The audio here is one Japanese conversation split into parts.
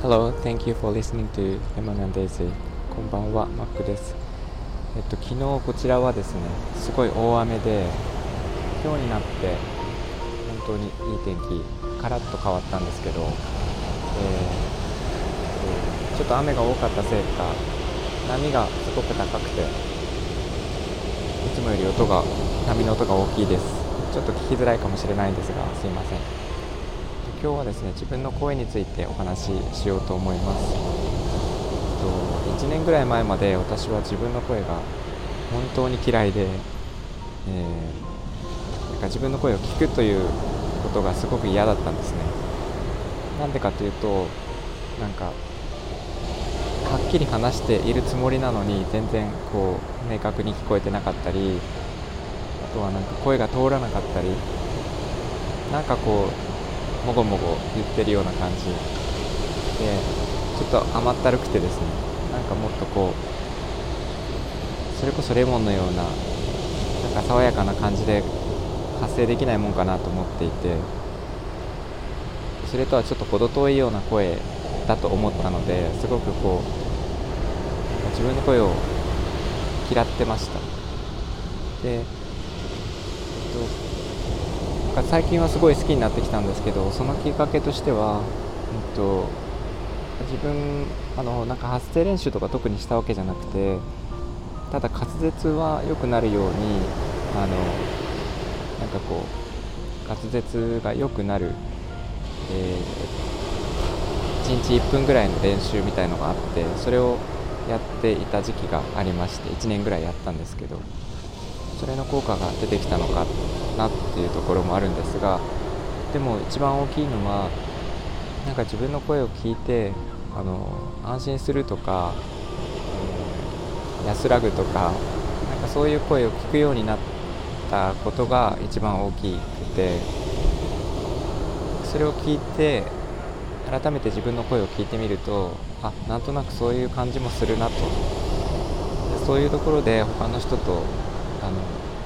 Hello, thank you for listening to Lemon and Daisy こんばんは、マックです。えっと、昨日こちらはですね、すごい大雨で今日になって本当にいい天気、カラッと変わったんですけど、えー、ちょっと雨が多かったせいか波がすごく高くていつもより音が波の音が大きいです。ちょっと聞きづらいかもしれないんですがすいません。今日はですね自分の声についてお話ししようと思います。1年ぐらい前まで私は自分の声が本当に嫌いで、えー、なんか自分の声を聞くということがすごく嫌だったんですね。なんでかというとなんかはっきり話しているつもりなのに全然こう明確に聞こえてなかったりとはなんか声が通らなかったりなんかこうもごもご言ってるような感じ。でちょっと甘ったるくてですね。なんかもっとこうそれこそレモンのようななんか爽やかな感じで発声できないもんかなと思っていてそれとはちょっと程遠いような声だと思ったのですごくこう自分の声を嫌ってました。でと、最近はすごい好きになってきたんですけどそのきっかけとしては、えっと、自分あのなんか発声練習とか特にしたわけじゃなくてただ滑舌は良くなるようにあのなんかこう滑舌が良くなる、えー、1日1分ぐらいの練習みたいのがあってそれをやっていた時期がありまして1年ぐらいやったんですけどそれの効果が出てきたのかなっていうところもあるんですがでも一番大きいのはなんか自分の声を聞いてあの安心するとか、えー、安らぐとかなんかそういう声を聞くようになったことが一番大きくてそれを聞いて改めて自分の声を聞いてみるとあなんとなくそういう感じもするなと。そういうところで他の人との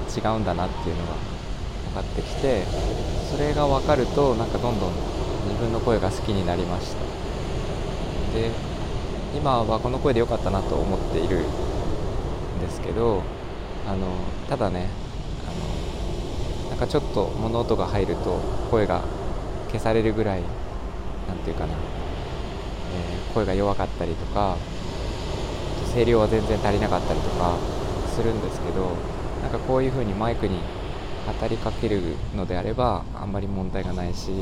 違うんだなっていうのが分かってきてそれが分かるとなんかどんどん自分の声が好きになりました。で今はこの声で良かったなと思っているんですけどあのただねあのなんかちょっと物音が入ると声が消されるぐらい何て言うかな、えー、声が弱かったりとか声量は全然足りなかったりとかするんですけどなんかこういう風にマイクに語りかけるのであればあんまり問題がないし、え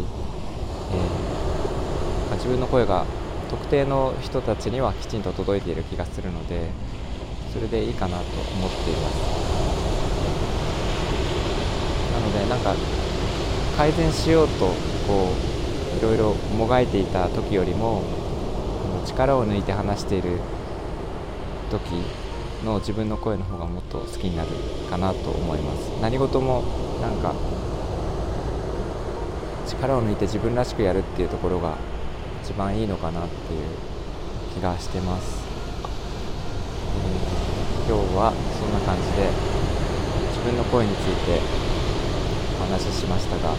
ー、自分の声が特定の人たちにはきちんと届いている気がするのでそれでいいかなと思っています。なのでなんか改善しようとこういろいろもがいていた時よりも力を抜いて話している時の自分の声の方がもっと好きになるかなと思います。何事もなんか力を抜いて自分らしくやるっていうところが一番いいのかなっていう気がしてます、えー、今日はそんな感じで自分の声についてお話ししましたが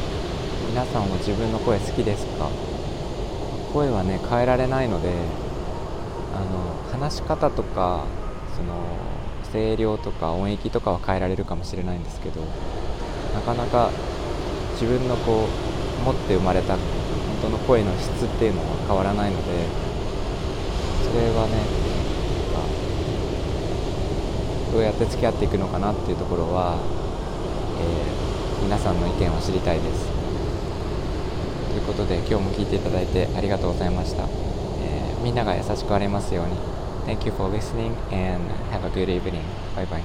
皆さんは自分の声好きですか？声はね変えられないのであの話し方とかその声量とか音域とかは変えられるかもしれないんですけどなかなか自分のこう持って生まれた本当の声の質っていうのは変わらないのでそれはねどうやって付き合っていくのかなっていうところは、えー、皆さんの意見を知りたいです。ということで今日も聞いていただいてありがとうございました、えー、みんなが優しくありますように。Thank you for listening and have a good evening. Bye bye.